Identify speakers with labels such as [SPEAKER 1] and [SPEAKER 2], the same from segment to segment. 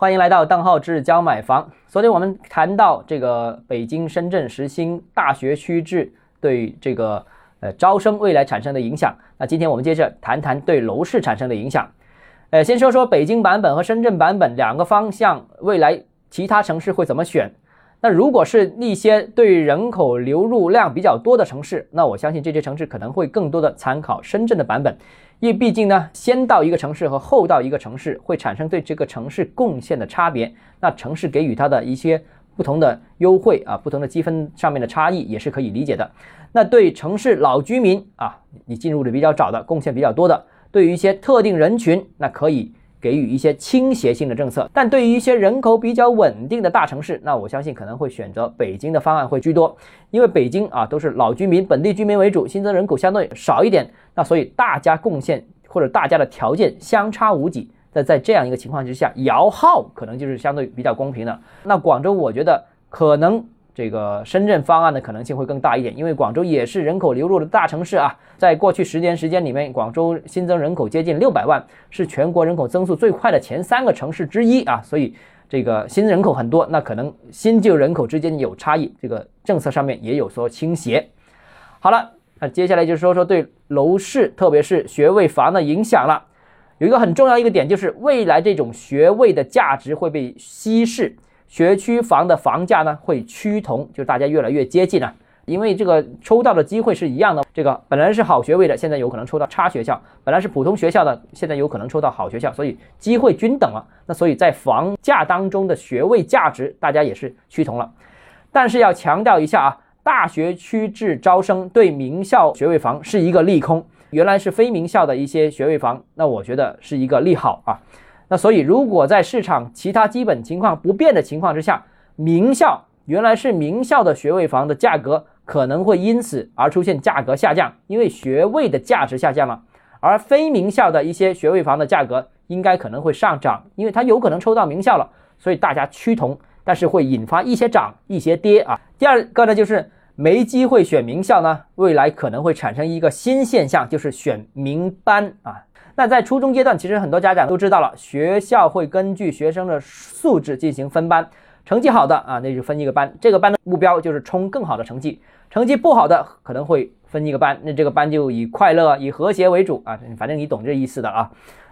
[SPEAKER 1] 欢迎来到邓浩志教买房。昨天我们谈到这个北京、深圳实行大学区制对这个呃招生未来产生的影响。那今天我们接着谈谈对楼市产生的影响。呃，先说说北京版本和深圳版本两个方向，未来其他城市会怎么选？那如果是一些对人口流入量比较多的城市，那我相信这些城市可能会更多的参考深圳的版本，因为毕竟呢，先到一个城市和后到一个城市会产生对这个城市贡献的差别，那城市给予它的一些不同的优惠啊，不同的积分上面的差异也是可以理解的。那对城市老居民啊，你进入的比较早的，贡献比较多的，对于一些特定人群，那可以。给予一些倾斜性的政策，但对于一些人口比较稳定的大城市，那我相信可能会选择北京的方案会居多，因为北京啊都是老居民、本地居民为主，新增人口相对少一点，那所以大家贡献或者大家的条件相差无几，在在这样一个情况之下，摇号可能就是相对比较公平的。那广州，我觉得可能。这个深圳方案的可能性会更大一点，因为广州也是人口流入的大城市啊。在过去十年时间里面，广州新增人口接近六百万，是全国人口增速最快的前三个城市之一啊。所以这个新人口很多，那可能新旧人口之间有差异，这个政策上面也有所倾斜。好了，那接下来就说说对楼市，特别是学位房的影响了。有一个很重要一个点，就是未来这种学位的价值会被稀释。学区房的房价呢会趋同，就是大家越来越接近了，因为这个抽到的机会是一样的。这个本来是好学位的，现在有可能抽到差学校；本来是普通学校的，现在有可能抽到好学校，所以机会均等了。那所以在房价当中的学位价值，大家也是趋同了。但是要强调一下啊，大学区制招生对名校学位房是一个利空，原来是非名校的一些学位房，那我觉得是一个利好啊。那所以，如果在市场其他基本情况不变的情况之下，名校原来是名校的学位房的价格可能会因此而出现价格下降，因为学位的价值下降了；而非名校的一些学位房的价格应该可能会上涨，因为它有可能抽到名校了，所以大家趋同，但是会引发一些涨一些跌啊。第二个呢，就是没机会选名校呢，未来可能会产生一个新现象，就是选民班啊。那在初中阶段，其实很多家长都知道了，学校会根据学生的素质进行分班，成绩好的啊，那就分一个班，这个班的目标就是冲更好的成绩；成绩不好的可能会分一个班，那这个班就以快乐、以和谐为主啊，反正你懂这意思的啊。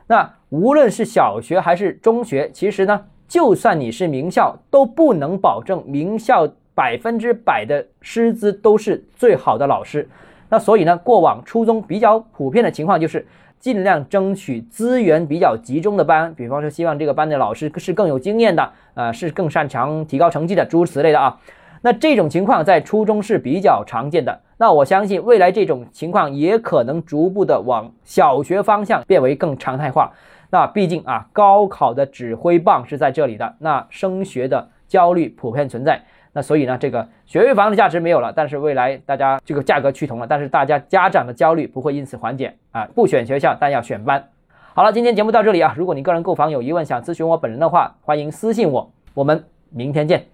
[SPEAKER 1] 那无论是小学还是中学，其实呢，就算你是名校，都不能保证名校百分之百的师资都是最好的老师。那所以呢，过往初中比较普遍的情况就是。尽量争取资源比较集中的班，比方说希望这个班的老师是更有经验的，呃，是更擅长提高成绩的，诸如此类的啊。那这种情况在初中是比较常见的。那我相信未来这种情况也可能逐步的往小学方向变为更常态化。那毕竟啊，高考的指挥棒是在这里的，那升学的焦虑普遍存在。那所以呢，这个学位房的价值没有了，但是未来大家这个价格趋同了，但是大家家长的焦虑不会因此缓解啊！不选学校，但要选班。好了，今天节目到这里啊，如果你个人购房有疑问，想咨询我本人的话，欢迎私信我，我们明天见。